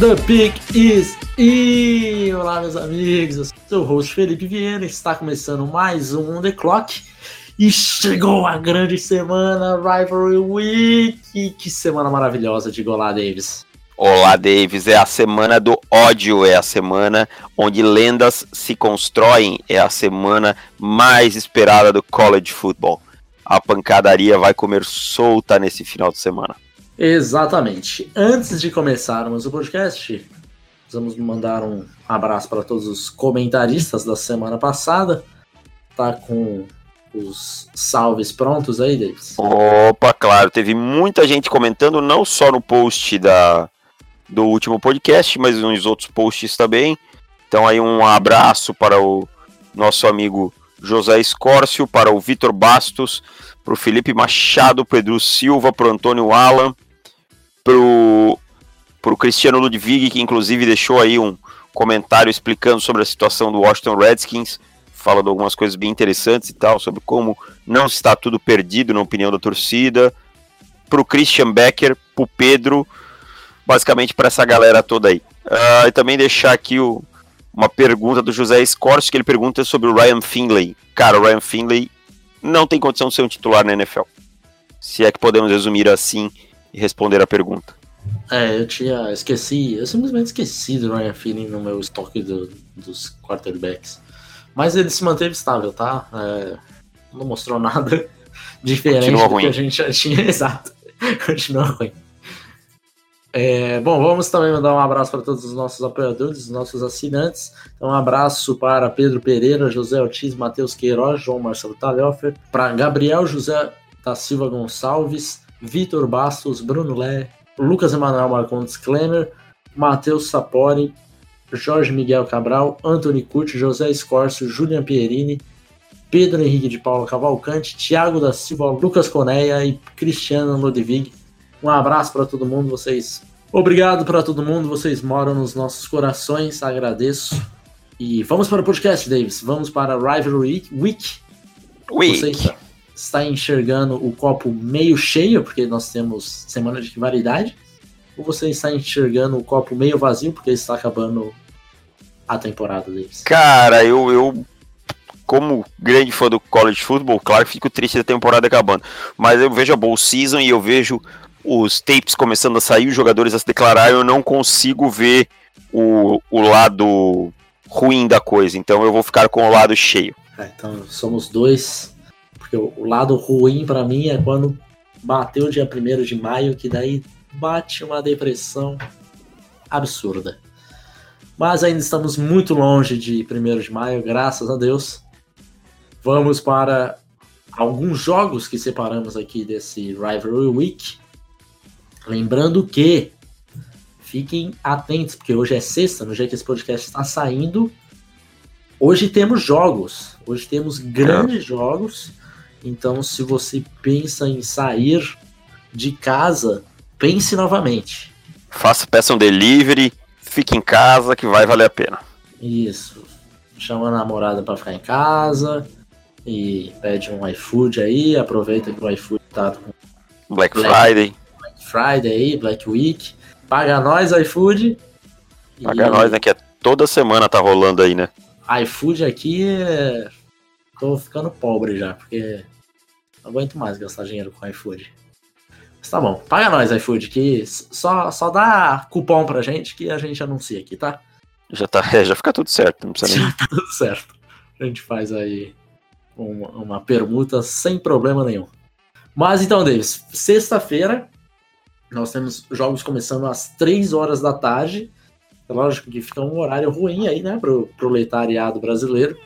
The Pick is in! Olá, meus amigos, eu sou o host Felipe Vieira, está começando mais um On The Clock e chegou a grande semana Rivalry Week! Que semana maravilhosa de Olá, Davis! Olá, Davis, é a semana do ódio, é a semana onde lendas se constroem, é a semana mais esperada do college football. A pancadaria vai comer solta nesse final de semana. Exatamente. Antes de começarmos o podcast, vamos mandar um abraço para todos os comentaristas da semana passada. Tá com os salves prontos aí, Davis? Opa, claro. Teve muita gente comentando, não só no post da, do último podcast, mas nos outros posts também. Então aí um abraço para o nosso amigo José Escórcio, para o Vitor Bastos, para o Felipe Machado, Pedro Silva, para o Antônio Alan, pro, pro Cristiano Ludwig, que inclusive deixou aí um comentário explicando sobre a situação do Washington Redskins, falando algumas coisas bem interessantes e tal, sobre como não está tudo perdido na opinião da torcida, pro Christian Becker, pro Pedro, basicamente para essa galera toda aí. Uh, e também deixar aqui o, uma pergunta do José Scorcio, que ele pergunta sobre o Ryan Finley. Cara, o Ryan Finley não tem condição de ser um titular na NFL. Se é que podemos resumir assim e responder a pergunta. É, eu tinha esqueci, eu simplesmente esqueci do Ryan Finley no meu estoque do, dos quarterbacks. Mas ele se manteve estável, tá? É, não mostrou nada diferente Continua do ruim. que a gente já tinha. Exato. Continua ruim. É, bom, vamos também mandar um abraço para todos os nossos apoiadores, os nossos assinantes. Então, um abraço para Pedro Pereira, José Ortiz, Matheus Queiroz, João Marcelo Talhofer, para Gabriel José da Silva Gonçalves, Vitor Bastos, Bruno Lé, Lucas Emanuel Marcondes Klemer, Matheus Sapori, Jorge Miguel Cabral, Anthony Curti, José Escórcio, Julian Pierini, Pedro Henrique de Paula Cavalcante, Thiago da Silva, Lucas Coneia e Cristiano Ludwig. Um abraço para todo mundo, vocês. Obrigado para todo mundo, vocês moram nos nossos corações, agradeço. E vamos para o podcast, Davis. Vamos para a Rivalry Week. Week. Está enxergando o copo meio cheio, porque nós temos semana de rivalidade, ou você está enxergando o copo meio vazio, porque está acabando a temporada deles? Cara, eu, eu como grande fã do college football, claro, fico triste da temporada acabando, mas eu vejo a bowl season e eu vejo os tapes começando a sair, os jogadores a se declarar, eu não consigo ver o, o lado ruim da coisa, então eu vou ficar com o lado cheio. É, então somos dois porque o, lado ruim para mim é quando bateu o dia 1 de maio, que daí bate uma depressão absurda. Mas ainda estamos muito longe de 1 de maio, graças a Deus. Vamos para alguns jogos que separamos aqui desse Rivalry Week. Lembrando que fiquem atentos, porque hoje é sexta, no dia que esse podcast está saindo. Hoje temos jogos, hoje temos grandes jogos. Então, se você pensa em sair de casa, pense novamente. Faça, peça um delivery, fique em casa que vai valer a pena. Isso. Chama a namorada para ficar em casa e pede um iFood aí, aproveita que o iFood tá com Black, Black Friday. Black Friday aí, Black Week. Paga nós, iFood. Paga e... nós, né? Que é toda semana tá rolando aí, né? iFood aqui é tô ficando pobre já, porque não aguento mais gastar dinheiro com iFood. Mas tá bom, paga nós, iFood, que só, só dá cupom pra gente que a gente anuncia aqui, tá? Já tá, é, já fica tudo certo, não precisa nem. Já tá tudo certo. A gente faz aí uma, uma permuta sem problema nenhum. Mas então, Davis, sexta-feira nós temos jogos começando às 3 horas da tarde. É lógico que fica um horário ruim aí, né, pro, pro leitariado brasileiro.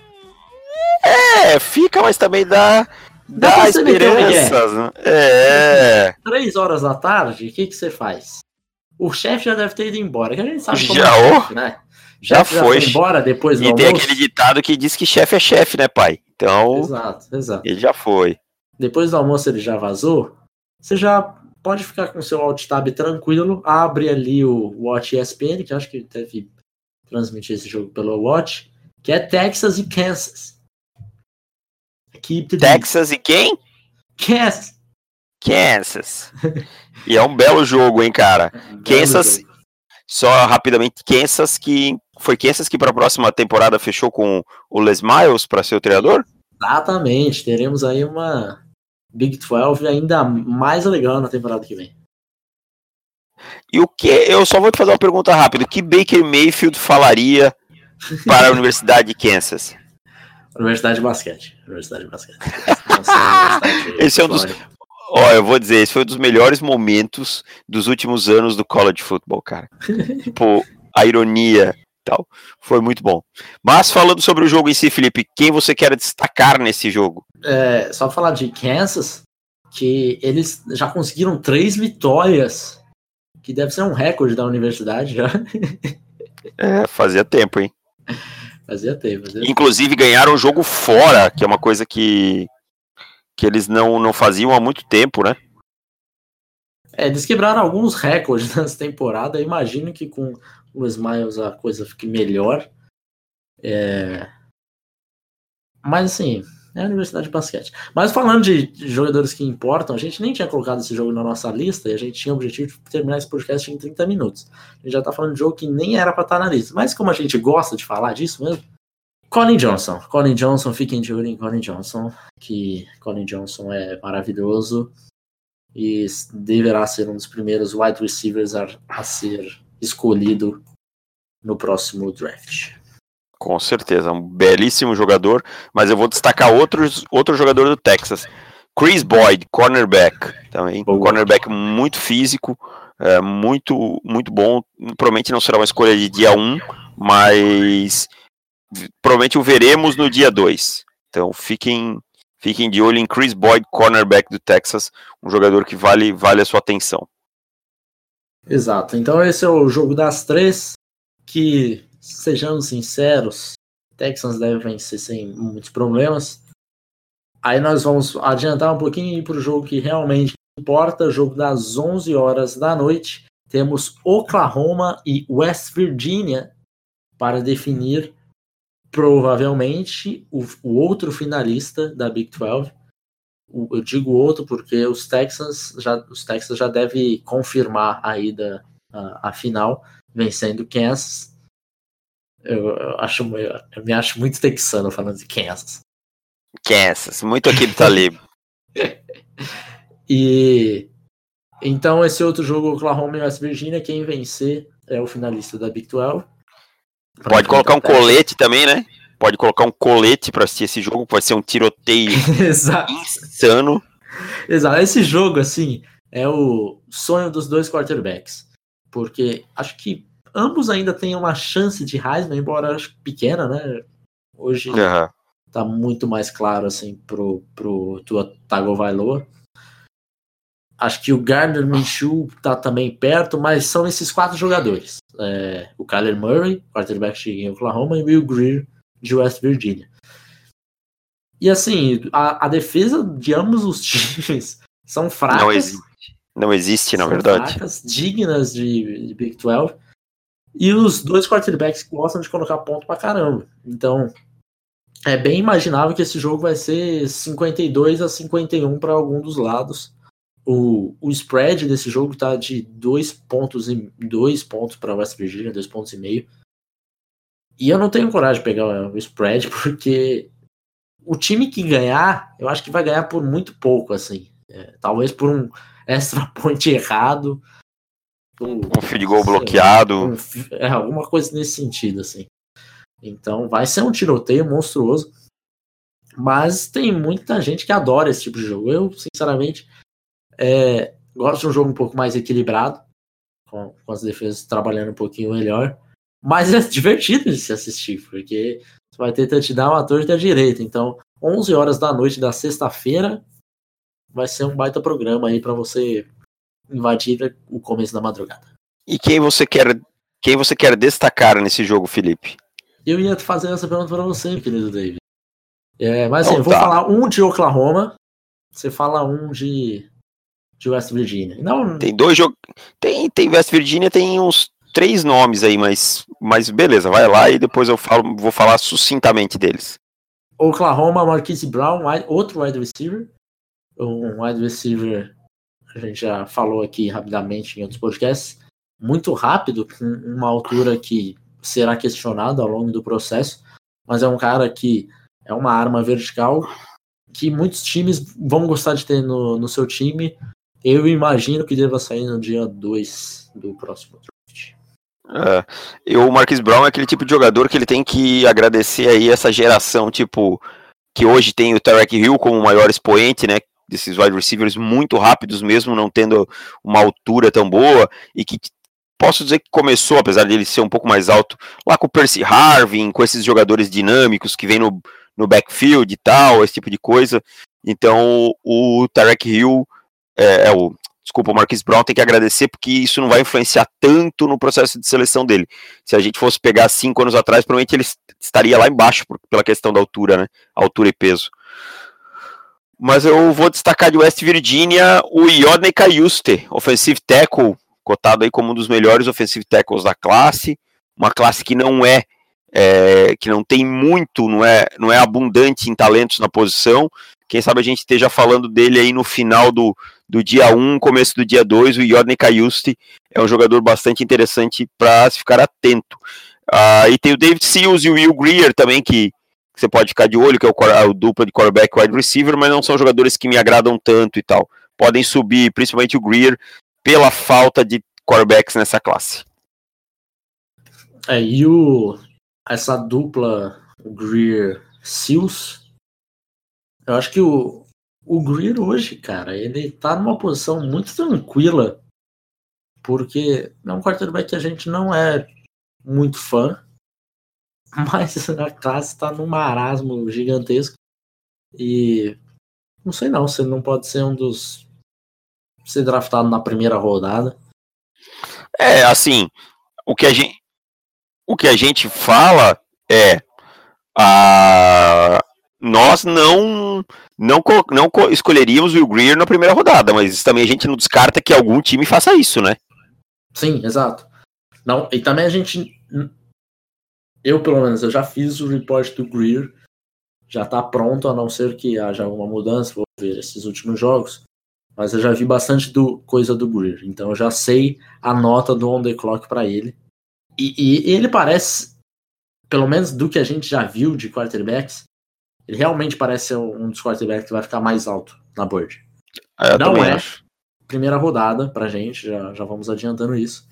É, fica, mas também dá, dá, esperanças. Né? É. Três horas da tarde, o que, que você faz? O chefe já deve ter ido embora, que a gente sabe como já, é chefe, né? Já, já foi. foi embora depois do E almoço. tem aquele ditado que diz que chefe é chefe, né, pai? Então. Exato, exato. Ele já foi. Depois do almoço ele já vazou. Você já pode ficar com seu alt tab tranquilo. Abre ali o Watch ESPN, que acho que deve transmitir esse jogo pelo Watch, que é Texas e Kansas. Equipe Texas e quem? Kansas. Kansas. e é um belo jogo, hein, cara. É um Kansas. Jogo. Só rapidamente, Kansas que foi Kansas que para a próxima temporada fechou com o Les Miles para ser o treinador? Exatamente. Teremos aí uma Big 12 ainda mais legal na temporada que vem. E o que? Eu só vou te fazer uma pergunta rápida. O que Baker Mayfield falaria para a Universidade de Kansas? Universidade de Basquete. Universidade de Basquete. esse é um dos. Ó, eu vou dizer, esse foi um dos melhores momentos dos últimos anos do college football, cara. tipo, a ironia tal. Foi muito bom. Mas falando sobre o jogo em si, Felipe, quem você quer destacar nesse jogo? É, só falar de Kansas, que eles já conseguiram três vitórias, que deve ser um recorde da universidade já. É, fazia tempo, hein? Fazia tempo. Fazia Inclusive tempo. ganharam o jogo fora, que é uma coisa que, que eles não, não faziam há muito tempo, né? É, eles quebraram alguns recordes nessa temporada. imagino que com o Smiles a coisa fique melhor. É... Mas assim, é a Universidade de Basquete. Mas falando de jogadores que importam, a gente nem tinha colocado esse jogo na nossa lista e a gente tinha o objetivo de terminar esse podcast em 30 minutos. A gente já tá falando de jogo que nem era para estar tá na lista. Mas como a gente gosta de falar disso mesmo, Colin Johnson. Colin Johnson, fiquem de olho em Colin Johnson, que Colin Johnson é maravilhoso e deverá ser um dos primeiros wide receivers a, a ser escolhido no próximo draft. Com certeza, um belíssimo jogador, mas eu vou destacar outros, outro jogador do Texas. Chris Boyd, cornerback, também. Boa. Cornerback muito físico, é, muito, muito bom. Provavelmente não será uma escolha de dia 1, mas provavelmente o veremos no dia 2. Então fiquem, fiquem de olho em Chris Boyd, cornerback do Texas, um jogador que vale, vale a sua atenção. Exato. Então esse é o jogo das três que, sejamos sinceros, Texans deve vencer sem muitos problemas. Aí nós vamos adiantar um pouquinho e ir para o jogo que realmente importa, jogo das 11 horas da noite. Temos Oklahoma e West Virginia para definir provavelmente o, o outro finalista da Big 12 eu digo outro porque os Texans já, os Texans já devem confirmar a ida à, final, vencendo Kansas. Eu, acho, eu me acho muito texano falando de Kansas. Kansas, muito aqui do Talib. e então esse outro jogo, Oklahoma e West Virginia, quem vencer é o finalista da Big 12. Pode colocar um colete também, né? pode colocar um colete para assistir esse jogo, pode ser um tiroteio insano. Exato. Esse jogo, assim, é o sonho dos dois quarterbacks. Porque acho que ambos ainda têm uma chance de Heisman, embora acho pequena, né? Hoje uhum. tá muito mais claro, assim, pro, pro Tua Tagovailoa. Acho que o Gardner Minshew tá também perto, mas são esses quatro jogadores. É, o Kyler Murray, quarterback de Oklahoma, e o Will Greer, de West Virginia. E assim, a, a defesa de ambos os times são fracas. Não existe, não existe na verdade. Fracas, dignas de, de Big 12. E os dois quarterbacks gostam de colocar ponto pra caramba. Então, é bem imaginável que esse jogo vai ser 52 a 51 para algum dos lados. O, o spread desse jogo tá de dois pontos e dois pontos para West Virginia, dois pontos e meio. E eu não tenho coragem de pegar o spread, porque o time que ganhar, eu acho que vai ganhar por muito pouco, assim. É, talvez por um extra point errado. Um, um field goal bloqueado. Um, é, alguma coisa nesse sentido, assim. Então vai ser um tiroteio monstruoso. Mas tem muita gente que adora esse tipo de jogo. Eu, sinceramente, é, gosto de um jogo um pouco mais equilibrado, com, com as defesas trabalhando um pouquinho melhor. Mas é divertido de se assistir, porque você vai ter touchdown à torta e à direita. Então, 11 horas da noite da sexta-feira vai ser um baita programa aí para você invadir o começo da madrugada. E quem você quer Quem você quer destacar nesse jogo, Felipe? Eu ia fazer essa pergunta para você, querido David. É, mas assim, então, eu vou tá. falar um de Oklahoma, você fala um de, de West Virginia. Não... Tem dois jogos. Tem, tem West Virginia, tem uns três nomes aí, mas, mas beleza, vai lá e depois eu falo, vou falar sucintamente deles. Oklahoma, Marquise Brown, outro wide receiver. Um wide receiver, a gente já falou aqui rapidamente em outros podcasts, muito rápido, com uma altura que será questionada ao longo do processo, mas é um cara que é uma arma vertical que muitos times vão gostar de ter no, no seu time. Eu imagino que deva sair no dia 2 do próximo draft. É, e o Marquis Brown é aquele tipo de jogador que ele tem que agradecer aí essa geração, tipo, que hoje tem o Tarek Hill como o maior expoente, né? Desses wide receivers muito rápidos, mesmo não tendo uma altura tão boa, e que posso dizer que começou, apesar dele ser um pouco mais alto, lá com o Percy Harvin, com esses jogadores dinâmicos que vem no, no backfield e tal, esse tipo de coisa. Então o Tarek Hill, é, é o, desculpa, o Marquis Brown tem que agradecer porque isso não vai influenciar tanto no processo de seleção dele. Se a gente fosse pegar cinco anos atrás, provavelmente ele estaria lá embaixo por, pela questão da altura, né? Altura e peso. Mas eu vou destacar de West Virginia o Yodney Cayuste, offensive tackle, cotado aí como um dos melhores offensive tackles da classe, uma classe que não é, é, que não tem muito, não é, não é abundante em talentos na posição. Quem sabe a gente esteja falando dele aí no final do, do dia 1, começo do dia 2, o Yodney Cayuste é um jogador bastante interessante para se ficar atento. Ah, e tem o David Seals e o Will Greer também, que, que você pode ficar de olho, que é o, o dupla de quarterback wide receiver, mas não são jogadores que me agradam tanto e tal. Podem subir, principalmente o Greer, pela falta de quarterbacks nessa classe. É, e o, essa dupla Greer Seals, eu acho que o, o Greer hoje, cara, ele tá numa posição muito tranquila, porque é um quarterback que a gente não é muito fã, mas a classe tá num marasmo gigantesco e não sei não, você não pode ser um dos ser draftado na primeira rodada. É, assim, o que a gente, o que a gente fala é a nós não não não escolheríamos o Greer na primeira rodada, mas também a gente não descarta que algum time faça isso, né? Sim, exato. Não, e também a gente eu pelo menos eu já fiz o report do Greer, já tá pronto, a não ser que haja alguma mudança, vou ver esses últimos jogos. Mas eu já vi bastante do coisa do Greer, então eu já sei a nota do on the clock para ele. E, e, ele parece, pelo menos do que a gente já viu de quarterbacks, ele realmente parece ser um dos quarterbacks que vai ficar mais alto na board. É, não é acho. primeira rodada pra gente, já, já vamos adiantando isso.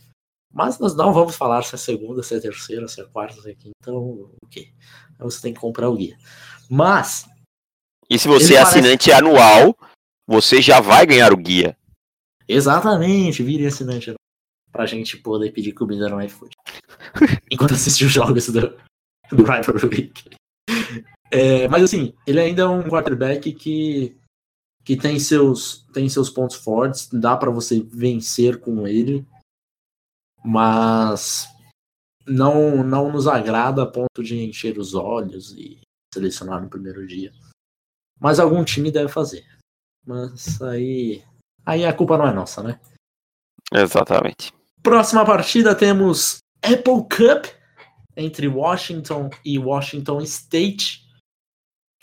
Mas nós não vamos falar se é segunda, se é terceira, se é quarta, se é quinta, então, ok. Você tem que comprar o guia. Mas. E se você é parece... assinante anual, você já vai ganhar o guia. Exatamente, vire assinante pra gente poder pedir comida no iFood. Enquanto assiste os jogos do, do Rivalry Week. É, mas assim, ele ainda é um quarterback que, que tem, seus, tem seus pontos fortes, dá para você vencer com ele, mas não, não nos agrada a ponto de encher os olhos e selecionar no primeiro dia. Mas algum time deve fazer. Mas aí. Aí a culpa não é nossa, né? Exatamente. Próxima partida temos Apple Cup entre Washington e Washington State.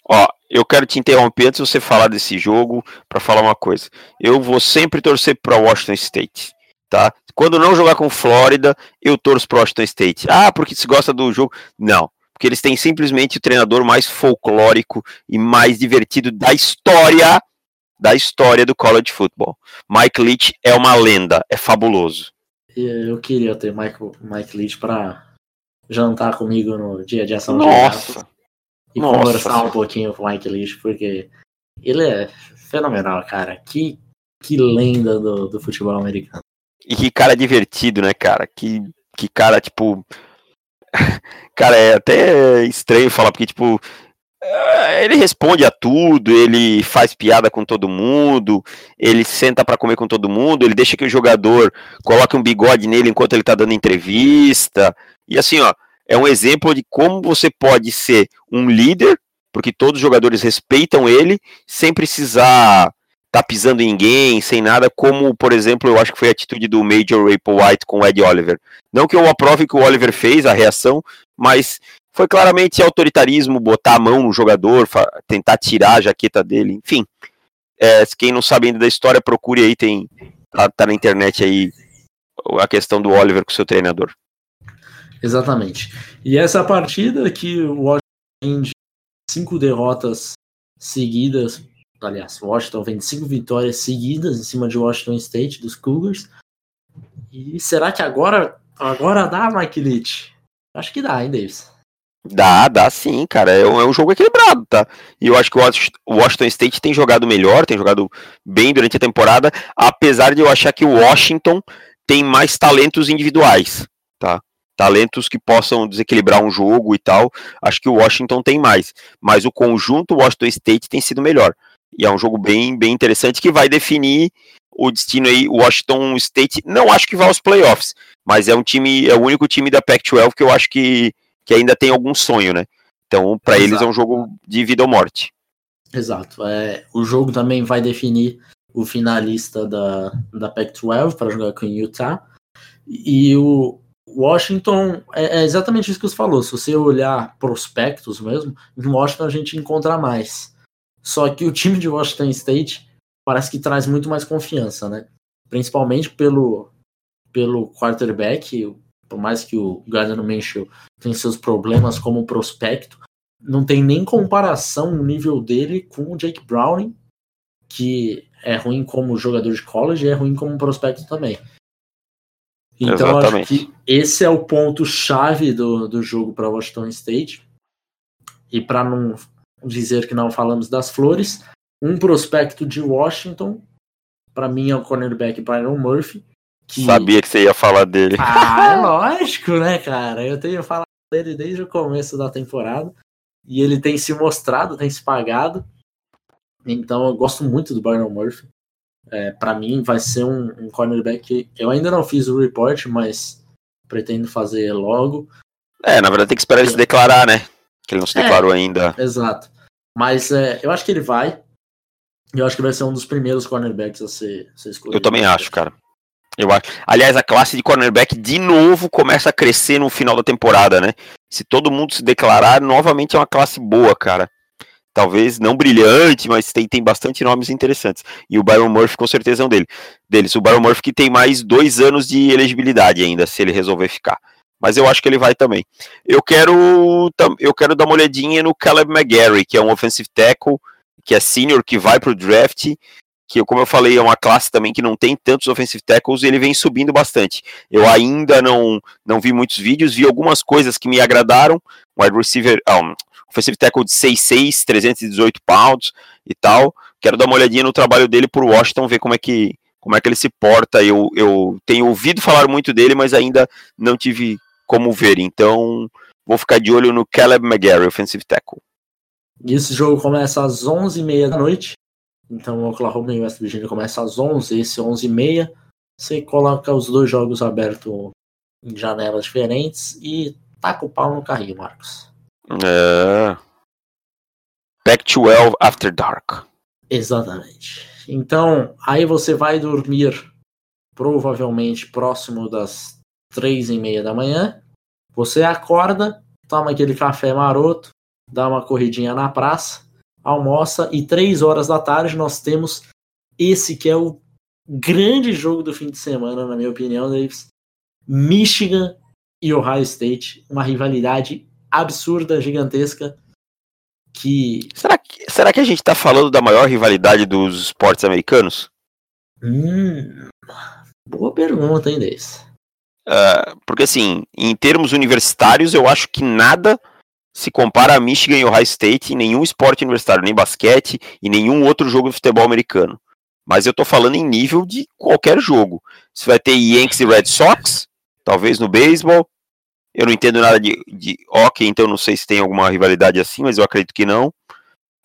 Ó, eu quero te interromper antes de você falar desse jogo para falar uma coisa. Eu vou sempre torcer para Washington State, tá? Quando não jogar com Flórida, eu torço para Washington State. Ah, porque se gosta do jogo? Não, porque eles têm simplesmente o treinador mais folclórico e mais divertido da história da história do college football. Mike Leach é uma lenda, é fabuloso. Eu queria ter Mike, Mike Leach para jantar comigo no dia de ação Nossa. de e Nossa. conversar um pouquinho com o Mike Leach, porque ele é fenomenal, cara. Que, que lenda do, do futebol americano. E que cara divertido, né, cara? Que, que cara, tipo. cara, é até estranho falar, porque, tipo, é, ele responde a tudo, ele faz piada com todo mundo, ele senta para comer com todo mundo, ele deixa que o jogador coloque um bigode nele enquanto ele tá dando entrevista. E assim, ó, é um exemplo de como você pode ser um líder, porque todos os jogadores respeitam ele, sem precisar tá pisando em ninguém, sem nada, como, por exemplo, eu acho que foi a atitude do Major Ripple White com o Ed Oliver. Não que eu aprove que o Oliver fez, a reação, mas foi claramente autoritarismo, botar a mão no jogador, tentar tirar a jaqueta dele, enfim. É, quem não sabe ainda da história, procure aí, tem tá, tá na internet aí a questão do Oliver com seu treinador. Exatamente. E essa partida que o Washington cinco derrotas seguidas aliás, Washington vem de cinco vitórias seguidas em cima de Washington State, dos Cougars. E será que agora, agora dá, Mike Leach? Acho que dá, hein, Davis? Dá, dá sim, cara. É um, é um, jogo equilibrado, tá? E eu acho que o Washington State tem jogado melhor, tem jogado bem durante a temporada, apesar de eu achar que o Washington tem mais talentos individuais, tá? Talentos que possam desequilibrar um jogo e tal. Acho que o Washington tem mais. Mas o conjunto Washington State tem sido melhor. E é um jogo bem, bem interessante que vai definir o destino aí. O Washington State, não acho que vai aos playoffs, mas é um time, é o único time da Pac-12 que eu acho que, que ainda tem algum sonho, né? Então, para eles é um jogo de vida ou morte. Exato. É, o jogo também vai definir o finalista da, da Pac-12 para jogar com o Utah. E o Washington é, é, exatamente isso que você falou. Se você olhar prospectos mesmo, em Washington a gente encontra mais. Só que o time de Washington State parece que traz muito mais confiança, né? Principalmente pelo, pelo quarterback, por mais que o Gardner Minshew tenha seus problemas como prospecto, não tem nem comparação no nível dele com o Jake Browning, que é ruim como jogador de college e é ruim como prospecto também. Então acho que esse é o ponto chave do, do jogo para Washington State. E para não dizer que não falamos das flores. Um prospecto de Washington, para mim é o cornerback Byron Murphy. Que... Sabia que você ia falar dele. Ah, é lógico, né, cara? Eu tenho falado dele desde o começo da temporada. E ele tem se mostrado, tem se pagado. Então eu gosto muito do Byron Murphy. É, para mim vai ser um, um cornerback que eu ainda não fiz o report, mas pretendo fazer logo. É, na verdade tem que esperar ele se declarar, né? Que ele não se é, declarou ainda. Exato. Mas é, eu acho que ele vai. Eu acho que vai ser um dos primeiros cornerbacks a ser, a ser escolhido. Eu também acho, cara. Eu acho. Aliás, a classe de cornerback de novo começa a crescer no final da temporada, né? Se todo mundo se declarar, novamente é uma classe boa, cara. Talvez não brilhante, mas tem, tem bastante nomes interessantes. E o Byron Murphy com certeza é um dele, deles. O Byron Murphy que tem mais dois anos de elegibilidade ainda, se ele resolver ficar mas eu acho que ele vai também. Eu quero, eu quero dar uma olhadinha no Caleb McGarry, que é um offensive tackle, que é senior, que vai para o draft, que, como eu falei, é uma classe também que não tem tantos offensive tackles e ele vem subindo bastante. Eu ainda não, não vi muitos vídeos, vi algumas coisas que me agradaram, wide receiver, um, offensive tackle de 6'6", 318 pounds e tal. Quero dar uma olhadinha no trabalho dele por Washington, ver como é que como é que ele se porta. Eu, eu tenho ouvido falar muito dele, mas ainda não tive como ver. Então, vou ficar de olho no Caleb McGarry, offensive tackle. E esse jogo começa às 11h30 da noite. Então, o Oklahoma e West Virginia começa às 11 esse 11h30. Você coloca os dois jogos abertos em janelas diferentes e taca o pau no carrinho, Marcos. É. Back to 12 After Dark. Exatamente. Então, aí você vai dormir provavelmente próximo das três e meia da manhã. Você acorda, toma aquele café maroto, dá uma corridinha na praça, almoça e três horas da tarde nós temos esse que é o grande jogo do fim de semana, na minha opinião, Davis. Michigan e Ohio State, uma rivalidade absurda, gigantesca. Que... Será, que será que a gente está falando da maior rivalidade dos esportes americanos? Hum, boa pergunta, hein, Davis? Uh, porque, assim, em termos universitários, eu acho que nada se compara a Michigan e Ohio State em nenhum esporte universitário, nem basquete e nenhum outro jogo de futebol americano. Mas eu tô falando em nível de qualquer jogo. Você vai ter Yankees e Red Sox, talvez no beisebol. Eu não entendo nada de, de hockey, então não sei se tem alguma rivalidade assim, mas eu acredito que não.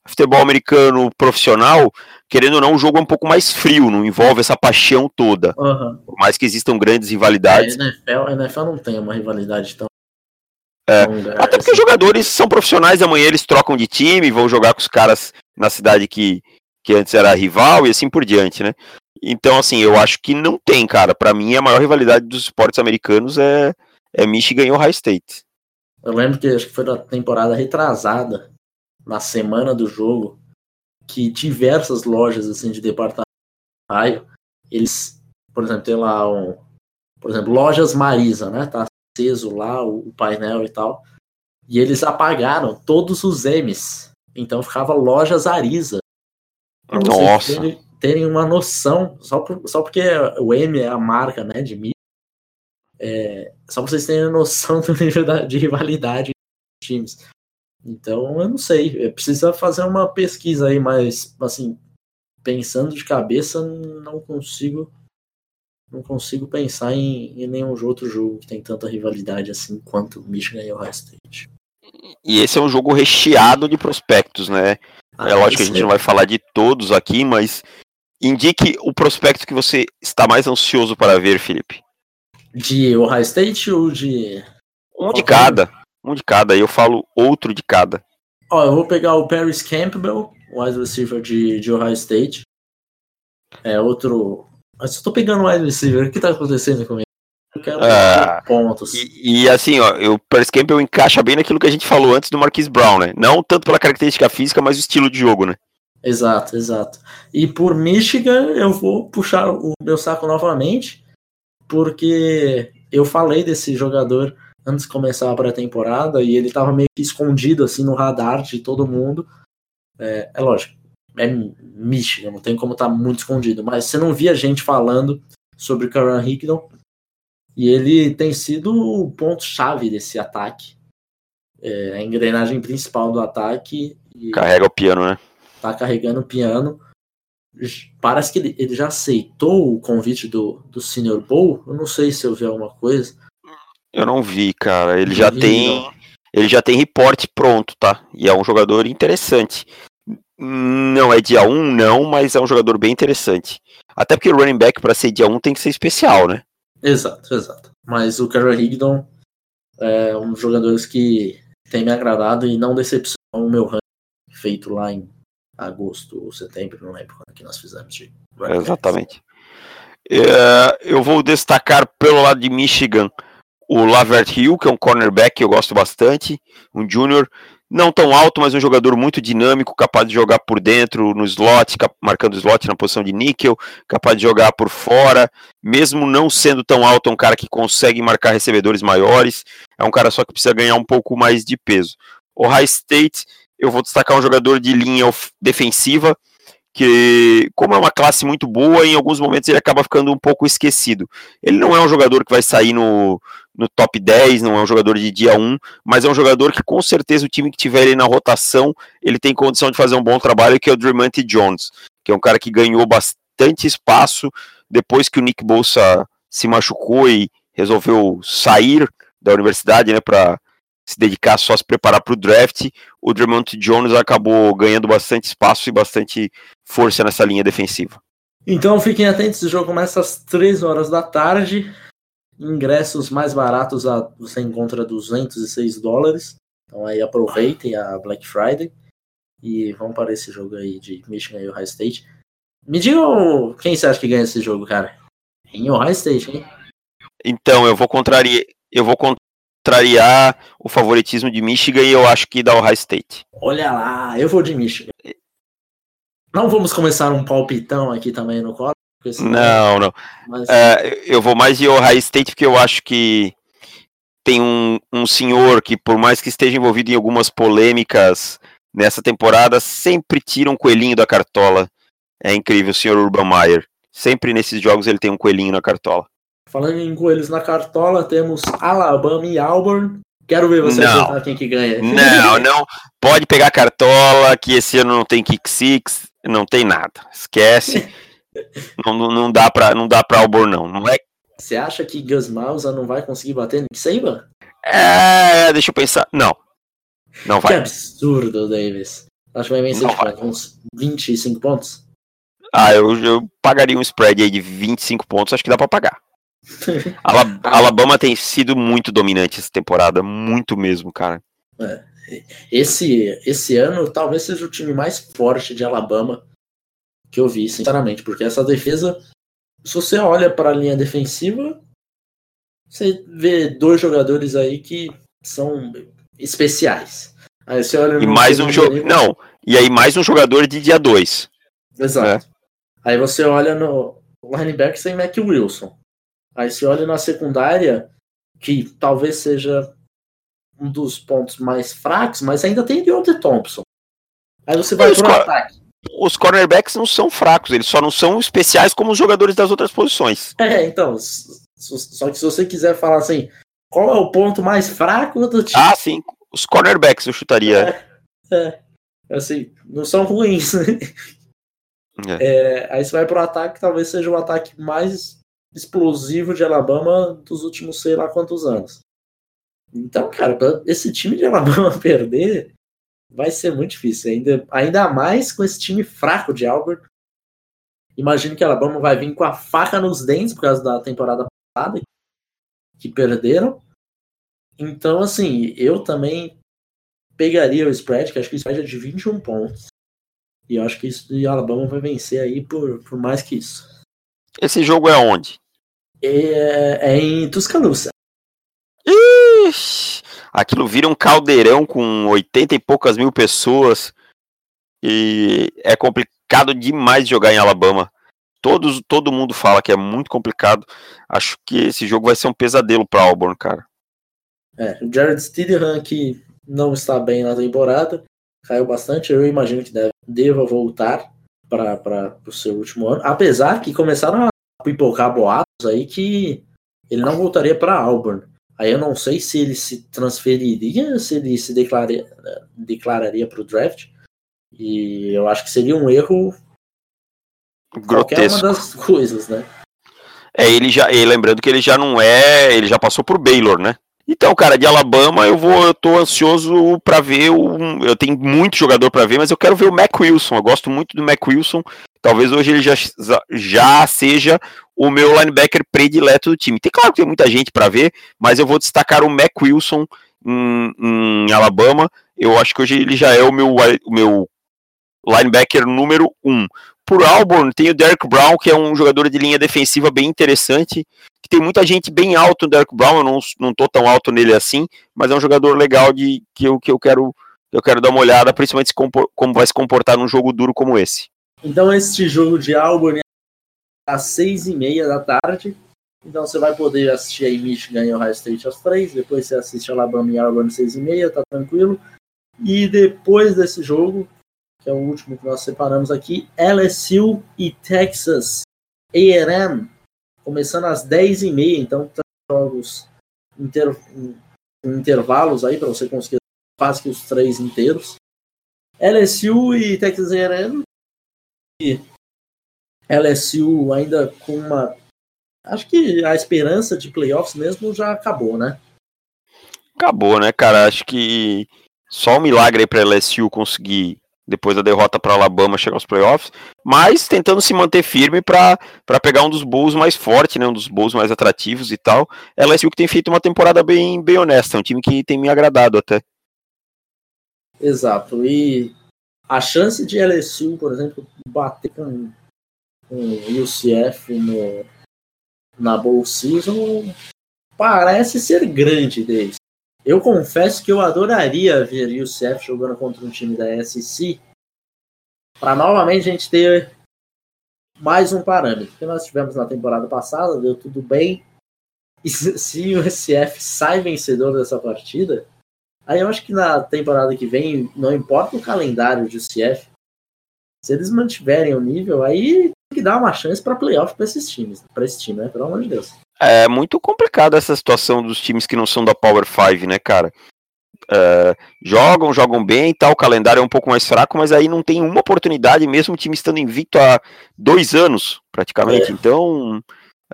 futebol americano profissional, querendo ou não, o jogo é um pouco mais frio, não envolve essa paixão toda. Uhum. Por mais que existam grandes rivalidades. É, a, NFL, a NFL não tem uma rivalidade tão. É, até porque os jogadores são profissionais, amanhã eles trocam de time, vão jogar com os caras na cidade que, que antes era rival e assim por diante, né? Então, assim, eu acho que não tem, cara. Para mim, a maior rivalidade dos esportes americanos é, é Michigan e Ohio State. Eu lembro que acho que foi na temporada retrasada, na semana do jogo, que diversas lojas assim de departamento eles, por exemplo, tem lá um, por exemplo, lojas Marisa, né? Tá aceso lá o, o painel e tal. E eles apagaram todos os M's. Então ficava lojas Arisa. Pra Nossa. Terem, terem, uma noção, só, por, só porque o M é a marca né, de mídia, é, só pra vocês terem noção do nível da, de rivalidade dos times. Então, eu não sei. Precisa fazer uma pesquisa aí, mas, assim, pensando de cabeça, não consigo. Não consigo pensar em, em nenhum outro jogo que tem tanta rivalidade assim quanto Michigan e Ohio State. E esse é um jogo recheado de prospectos, né? Ah, é lógico que a gente não vai falar de todos aqui, mas indique o prospecto que você está mais ansioso para ver, Felipe. De Ohio State ou de. Um de cada. Um de cada. Aí eu falo outro de cada. Ó, eu vou pegar o Paris Campbell, wide receiver de, de Ohio State. É outro. Mas eu tô pegando o wide receiver. O que tá acontecendo comigo? Eu quero Ah, pontos. E, e, assim, ó, o Paris Campbell encaixa bem naquilo que a gente falou antes do Marquise Brown, né? Não tanto pela característica física, mas o estilo de jogo, né? Exato, exato. E por Michigan, eu vou puxar o meu saco novamente, porque eu falei desse jogador antes de começar a pré-temporada e ele estava meio que escondido assim no radar de todo mundo. É, é lógico, é Michigan, não tem como estar tá muito escondido, mas você não via gente falando sobre Karan Hickton e ele tem sido o ponto-chave desse ataque. É, a engrenagem principal do ataque. Carrega o piano, né? Tá carregando o piano parece que ele, ele já aceitou o convite do, do Senior Bowl. Eu não sei se eu vi alguma coisa. Eu não vi, cara. Ele já vi, tem. Não. Ele já tem reporte pronto, tá? E é um jogador interessante. Não é dia 1, não, mas é um jogador bem interessante. Até porque o running back para ser dia 1 tem que ser especial, né? Exato, exato. Mas o Carol Higdon é um dos jogadores que tem me agradado e não decepcionou o meu ranking feito lá em agosto ou setembro, não lembro quando que nós fizemos. De Exatamente. É, eu vou destacar pelo lado de Michigan o Lavert Hill, que é um cornerback que eu gosto bastante, um júnior, não tão alto, mas um jogador muito dinâmico, capaz de jogar por dentro, no slot, marcando slot na posição de níquel, capaz de jogar por fora, mesmo não sendo tão alto, é um cara que consegue marcar recebedores maiores, é um cara só que precisa ganhar um pouco mais de peso. O High State eu vou destacar um jogador de linha defensiva, que, como é uma classe muito boa, em alguns momentos ele acaba ficando um pouco esquecido. Ele não é um jogador que vai sair no, no top 10, não é um jogador de dia 1, mas é um jogador que com certeza o time que tiver ele na rotação, ele tem condição de fazer um bom trabalho, que é o Dreamante Jones, que é um cara que ganhou bastante espaço depois que o Nick Bolsa se machucou e resolveu sair da universidade, né, para se dedicar só a se preparar para o draft, o Drummond Jones acabou ganhando bastante espaço e bastante força nessa linha defensiva. Então fiquem atentos, o jogo começa às 3 horas da tarde. Ingressos mais baratos a, você encontra 206 dólares. Então aí aproveitem a Black Friday e vão para esse jogo aí de Michigan e Ohio State. Me digam quem você acha que ganha esse jogo, cara? Em Ohio State, hein? Então, eu vou contrariar, eu vou contrariar o favoritismo de Michigan e eu acho que dá o High State. Olha lá, eu vou de Michigan. Não vamos começar um palpitão aqui também no colo? Não, não. Mas... É, eu vou mais de Ohio State porque eu acho que tem um, um senhor que, por mais que esteja envolvido em algumas polêmicas nessa temporada, sempre tira um coelhinho da cartola. É incrível, o senhor Urban Meyer. Sempre nesses jogos ele tem um coelhinho na cartola. Falando em coelhos na cartola, temos Alabama e Auburn. Quero ver você acertar quem que ganha. Não, não. Pode pegar cartola, que esse ano não tem kick six, não tem nada. Esquece. não, não, dá pra, não dá pra Auburn, não. não é... Você acha que Gus Malza não vai conseguir bater Nick Saban? É, deixa eu pensar. Não. Não vai. Que absurdo, Davis. Acho que vai vencer não, tipo, uns 25 pontos. Ah, eu, eu pagaria um spread aí de 25 pontos, acho que dá pra pagar. Alabama tem sido muito dominante essa temporada, muito mesmo, cara. É. Esse, esse ano talvez seja o time mais forte de Alabama que eu vi, sinceramente, porque essa defesa, se você olha para a linha defensiva, você vê dois jogadores aí que são especiais. Aí você olha e mais um jogo, não, e aí mais um jogador de dia 2. Exato. É. Aí você olha no linebacker sem Mac Wilson. Aí você olha na secundária, que talvez seja um dos pontos mais fracos, mas ainda tem Deontay Thompson. Aí você vai para o ataque. Os cornerbacks não são fracos, eles só não são especiais como os jogadores das outras posições. É, então. Só que se você quiser falar assim, qual é o ponto mais fraco do time? Ah, sim. Os cornerbacks eu chutaria. É, é. Assim, não são ruins, né? É. É, aí você vai pro ataque, talvez seja o ataque mais explosivo de Alabama dos últimos sei lá quantos anos. Então, cara, esse time de Alabama perder vai ser muito difícil. Ainda, ainda mais com esse time fraco de Albert. Imagino que Alabama vai vir com a faca nos dentes por causa da temporada passada que perderam. Então, assim, eu também pegaria o spread, que acho que o spread é de 21 pontos. E acho que isso de Alabama vai vencer aí por, por mais que isso. Esse jogo é onde? É, é em Tuscaloosa. Ixi, aquilo vira um caldeirão com 80 e poucas mil pessoas. E é complicado demais jogar em Alabama. Todos, todo mundo fala que é muito complicado. Acho que esse jogo vai ser um pesadelo para Auburn, cara. É, o Jared Stidham, que não está bem na temporada, caiu bastante. Eu imagino que deve, deva voltar para o seu último ano. Apesar que começaram a pipocar boatos aí que ele não voltaria para Auburn. Aí eu não sei se ele se transferiria, se ele se declararia, declararia para o draft. E eu acho que seria um erro Grotesco. qualquer uma das coisas, né? É, ele já, e lembrando que ele já não é, ele já passou por Baylor, né? Então, cara, de Alabama eu vou, eu tô ansioso para ver um, eu tenho muito jogador para ver, mas eu quero ver o Mac Wilson. Eu gosto muito do Mac Wilson. Talvez hoje ele já, já seja o meu linebacker predileto do time. Tem claro que tem muita gente para ver, mas eu vou destacar o Mac Wilson em, em, Alabama. Eu acho que hoje ele já é o meu, o meu linebacker número um. Por Auburn tem o Derek Brown, que é um jogador de linha defensiva bem interessante, que tem muita gente bem alto no Derek Brown, eu não, não tô tão alto nele assim, mas é um jogador legal de que eu, que eu quero eu quero dar uma olhada, principalmente como vai se comportar num jogo duro como esse. Então este jogo de Auburn é às seis e meia da tarde, então você vai poder assistir aí Michigan e Ohio State às três, depois você assiste Alabama e Auburn às seis e meia, tá tranquilo. E depois desse jogo, que é o último que nós separamos aqui, LSU e Texas A&M, começando às 10h30, então jogos inter, intervalos aí para você conseguir quase que os três inteiros. LSU e Texas A&M e LSU ainda com uma acho que a esperança de playoffs mesmo já acabou, né? Acabou, né, cara? Acho que só um milagre aí para LSU conseguir depois da derrota para Alabama chegar aos playoffs, mas tentando se manter firme para pegar um dos bowls mais fortes, né, um dos bowls mais atrativos e tal. LSU que tem feito uma temporada bem, bem honesta, é um time que tem me agradado até. Exato, e a chance de LSU, por exemplo, bater com, o UCF no, na Bowl Season parece ser grande deles. Eu confesso que eu adoraria ver o UCF jogando contra um time da SEC para novamente a gente ter mais um parâmetro. Que nós tivemos na temporada passada, deu tudo bem. E se o UCF sai vencedor dessa partida, aí eu acho que na temporada que vem, não importa o calendário de UCF, se eles mantiverem o nível, aí tem que dar uma chance para playoff para esses times, para esse time, né? Pelo amor de Deus. É muito complicado essa situação dos times que não são da Power 5, né, cara? É, jogam, jogam bem e tal, o calendário é um pouco mais fraco, mas aí não tem uma oportunidade, mesmo o time estando invicto há dois anos, praticamente. É. Então,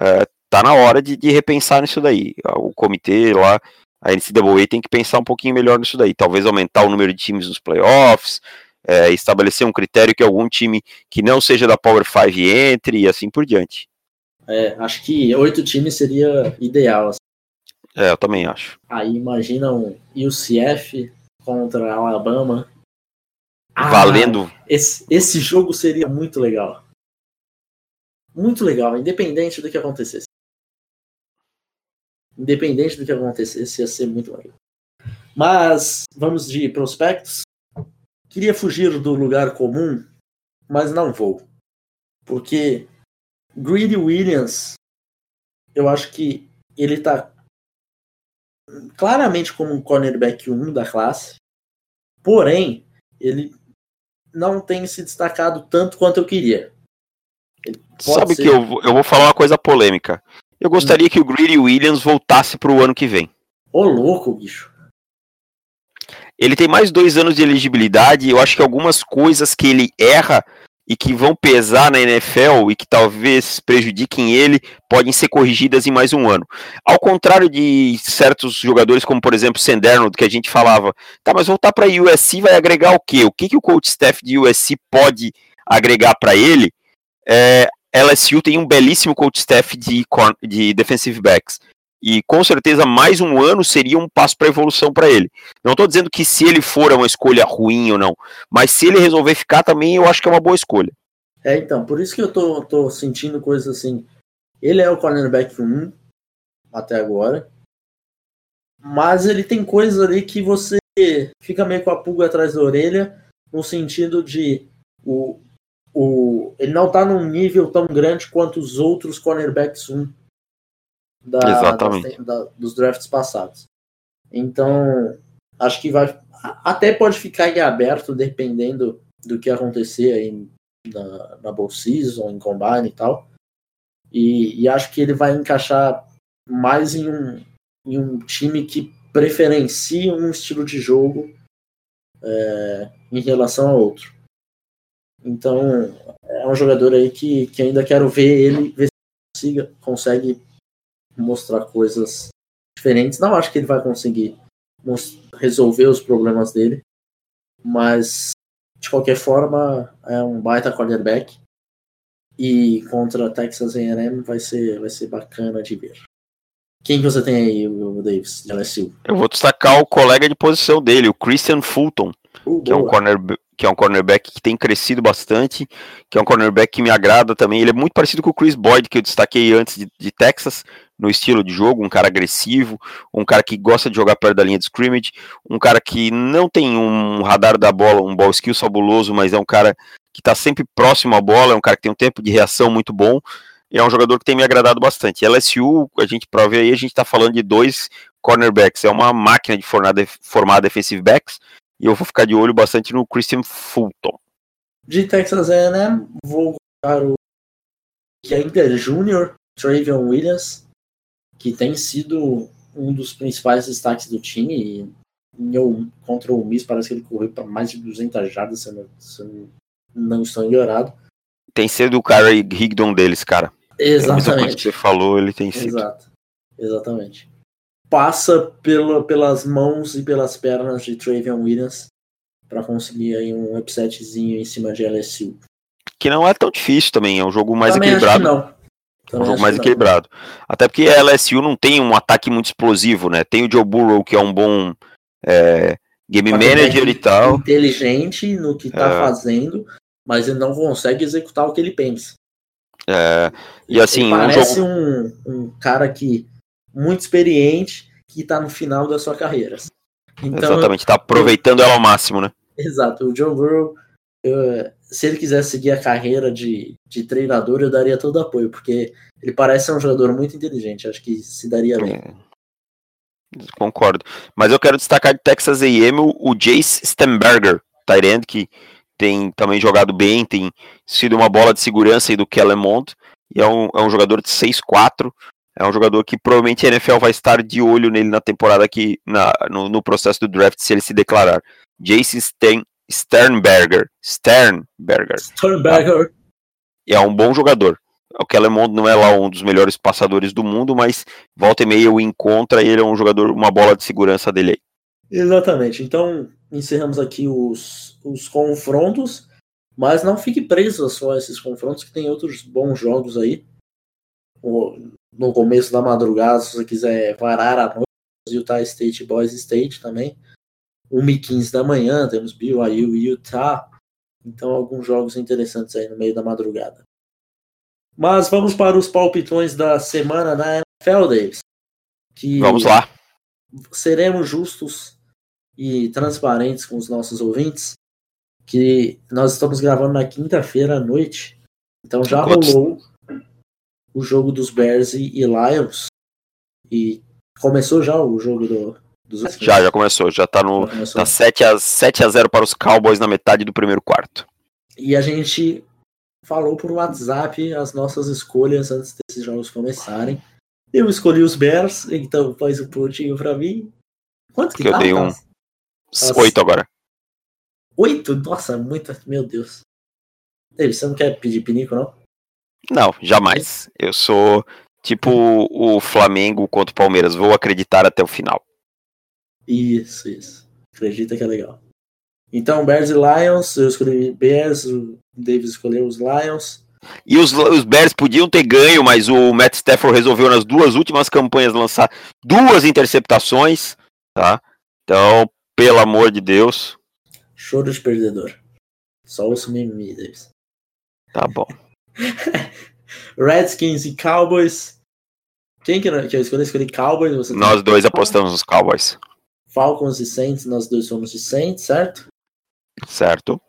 é, tá na hora de, de, repensar nisso daí. O comitê lá, a NCAA tem que pensar um pouquinho melhor nisso daí. Talvez aumentar o número de times nos playoffs, é, estabelecer um critério que algum time que não seja da Power 5 entre e assim por diante. É, acho que oito times seria ideal. Assim. É, eu também acho. Aí imagina um UCF contra Alabama. Ah, Valendo. Esse, esse jogo seria muito legal. Muito legal, independente do que acontecesse. Independente do que acontecesse, ia ser muito legal. Mas vamos de prospectos. Queria fugir do lugar comum, mas não vou. Porque Greedy Williams, eu acho que ele está claramente como um cornerback 1 da classe. Porém, ele não tem se destacado tanto quanto eu queria. Sabe ser... que eu, eu vou falar uma coisa polêmica. Eu gostaria que o Greedy Williams voltasse para o ano que vem. Ô louco, bicho. Ele tem mais dois anos de elegibilidade. Eu acho que algumas coisas que ele erra e que vão pesar na NFL e que talvez prejudiquem ele podem ser corrigidas em mais um ano. Ao contrário de certos jogadores, como por exemplo Senderno, que a gente falava, tá, mas voltar para USC vai agregar o quê? O que, que o coach staff de USC pode agregar para ele? É, LSU tem um belíssimo coach staff de, de defensive backs. E com certeza mais um ano seria um passo para evolução para ele. Não estou dizendo que se ele for é uma escolha ruim ou não, mas se ele resolver ficar também, eu acho que é uma boa escolha. É, então, por isso que eu tô, tô sentindo coisas assim. Ele é o cornerback 1 até agora. Mas ele tem coisas ali que você fica meio com a pulga atrás da orelha, no sentido de o, o, ele não está num nível tão grande quanto os outros cornerbacks 1 da. Da, dos drafts passados. Então, acho que vai. Até pode ficar em aberto, dependendo do que acontecer aí na, na Bowl Season, em Combine e tal. E, e, acho que ele vai encaixar mais em um, em um time que preferencia um estilo de jogo é, em relação a outro. Então, é um jogador aí que, que ainda quero ver ele, ver se consiga, consegue mostrar coisas diferentes. Não acho que ele vai conseguir resolver os problemas dele, mas de qualquer forma é um baita cornerback e contra Texas A&M vai ser vai ser bacana de ver. Quem você tem aí, o Davis, de LSU? Eu vou destacar o colega de posição dele, o Christian Fulton, uh, que é um cornerback que é um cornerback que tem crescido bastante, que é um cornerback que me agrada também. Ele é muito parecido com o Chris Boyd, que eu destaquei antes de, de Texas, no estilo de jogo, um cara agressivo, um cara que gosta de jogar perto da linha de scrimmage, um cara que não tem um radar da bola, um ball skill fabuloso, mas é um cara que está sempre próximo à bola, é um cara que tem um tempo de reação muito bom, e é um jogador que tem me agradado bastante. LSU, a gente ver aí, a gente está falando de dois cornerbacks, é uma máquina de formar, formar defensive backs, e eu vou ficar de olho bastante no Christian Fulton. De Texas A&M, vou colocar o que ainda é Júnior, Travion Williams, que tem sido um dos principais destaques do time. E eu, contra o Miss, parece que ele correu para mais de 200 jardas, se eu não, se eu não estou enganado. Tem sido o cara Higdon deles, cara. Exatamente. que você falou, ele tem sido. Exato. Exatamente. Passa pela, pelas mãos e pelas pernas de Travion Williams para conseguir aí um upsetzinho em cima de LSU. Que não é tão difícil também, é um jogo mais também equilibrado. não. Também um jogo mais equilibrado. Até porque a LSU não tem um ataque muito explosivo, né? Tem o Joe Burrow, que é um bom é, game manager e tal. Inteligente no que tá é. fazendo, mas ele não consegue executar o que ele pensa. É, e assim, ele parece um, jogo... um, um, cara que muito experiente que tá no final da sua carreira. Então, Exatamente, tá aproveitando eu... ela ao máximo, né? Exato, o Joe Burrow eu, se ele quiser seguir a carreira de, de treinador, eu daria todo apoio, porque ele parece ser um jogador muito inteligente, acho que se daria bem. É. Concordo. Mas eu quero destacar de Texas A&M o, o Jace Stemberger, Tyrant, que tem também jogado bem, tem sido uma bola de segurança aí do Kellen Mond, e é um, é um jogador de 6'4", é um jogador que provavelmente a NFL vai estar de olho nele na temporada aqui, na, no, no processo do draft, se ele se declarar. Jace Sten, Sternberger. Sternberger. Sternberger. É um bom jogador. O Kellermond não é lá um dos melhores passadores do mundo, mas volta e meia o encontra e ele é um jogador, uma bola de segurança dele aí. Exatamente. Então, encerramos aqui os, os confrontos, mas não fique preso só a esses confrontos, que tem outros bons jogos aí. No começo da madrugada, se você quiser varar a noite, Utah State Boys State também. 1h15 da manhã, temos BYU e Utah. Então, alguns jogos interessantes aí no meio da madrugada. Mas vamos para os palpitões da semana na NFL, Davis. Que vamos lá. Seremos justos e transparentes com os nossos ouvintes. Que nós estamos gravando na quinta-feira à noite. Então já rolou o jogo dos Bears e Lions. E começou já o jogo do, dos Já, já começou, já tá no. Já tá 7 a, 7 a 0 para os Cowboys na metade do primeiro quarto. E a gente falou por WhatsApp as nossas escolhas antes desses jogos começarem. Eu escolhi os Bears, então faz um pontinho pra mim. Quanto que, que tá? Eu dei um. Oito agora. Oito? Nossa, muita. Meu Deus. David, você não quer pedir pinico, não? Não, jamais. Eu sou tipo o Flamengo contra o Palmeiras. Vou acreditar até o final. Isso, isso. Acredita que é legal. Então, Bears e Lions, eu escolhi Bears, o Davis escolheu os Lions. E os, os Bears podiam ter ganho, mas o Matt Stafford resolveu nas duas últimas campanhas lançar duas interceptações, tá? Então, pelo amor de Deus. Choro de perdedor. Só os mimimi, Davis. Tá bom. Redskins e Cowboys. Quem que, eu escolhi? Eu escolhi Cowboys. Nós dois apostamos nos Cowboys. Falcons e Saints, nós dois somos de Saints, certo? Certo.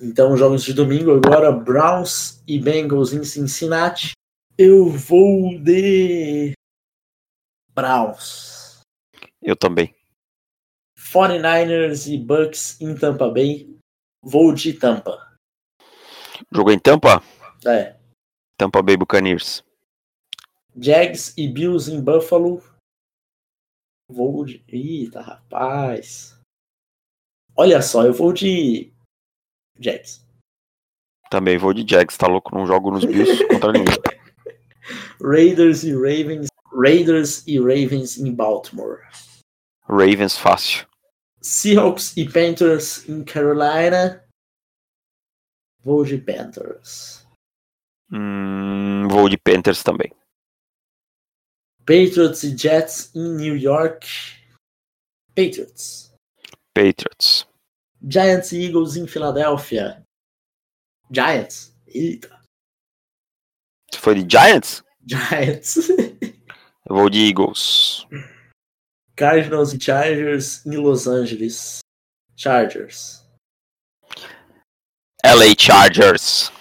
Então, jogos de domingo agora, Browns e Bengals em Cincinnati. Eu vou de Browns. Eu também. 49ers e Bucks em Tampa Bay. Vou de Tampa. Jogou em Tampa? É. Tampa Bay Buccaneers. Jags e Bills em Buffalo. Vou de. Eita, rapaz. Olha só, eu vou de. Jags. Também vou de Jags, tá louco? Não jogo nos Bills contra ninguém. Raiders e Ravens. Raiders e Ravens em Baltimore. Ravens fácil. Seahawks e Panthers em Carolina. Vou de Panthers. Hum, vou de Panthers também. Patriots e Jets em New York. Patriots. Patriots. Giants e Eagles em Filadélfia. Giants. Eita. Você foi de Giants? Giants. Eu vou de Eagles. Cardinals e Chargers em Los Angeles. Chargers. LA Chargers.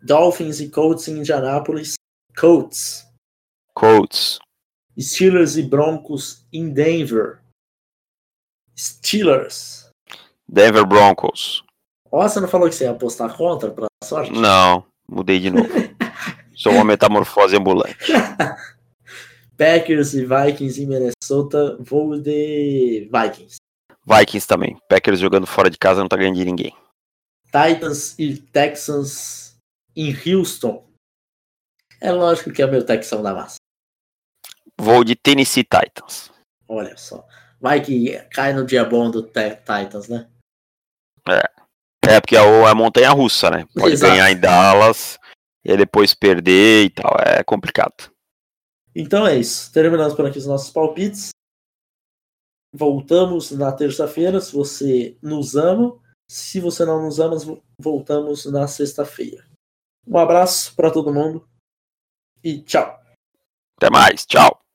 Dolphins e Colts em Indianapolis. Colts. Colts. Steelers e Broncos em Denver. Steelers. Denver Broncos. Ó, você não falou que você ia apostar contra pra sorte? Não, mudei de novo. Sou uma metamorfose ambulante. Packers e Vikings em Minnesota. Vou de Vikings. Vikings também. Packers jogando fora de casa não tá ganhando de ninguém. Titans e Texans em Houston. É lógico que é o meu Texão da massa. Vou de Tennessee Titans. Olha só. Vai que cai no dia bom do Titans, né? É. É, porque é a montanha russa, né? Pode Exato. ganhar em Dallas e depois perder e tal. É complicado. Então é isso. Terminamos por aqui os nossos palpites. Voltamos na terça-feira, se você nos ama. Se você não nos ama, voltamos na sexta-feira. Um abraço para todo mundo e tchau. Até mais, tchau.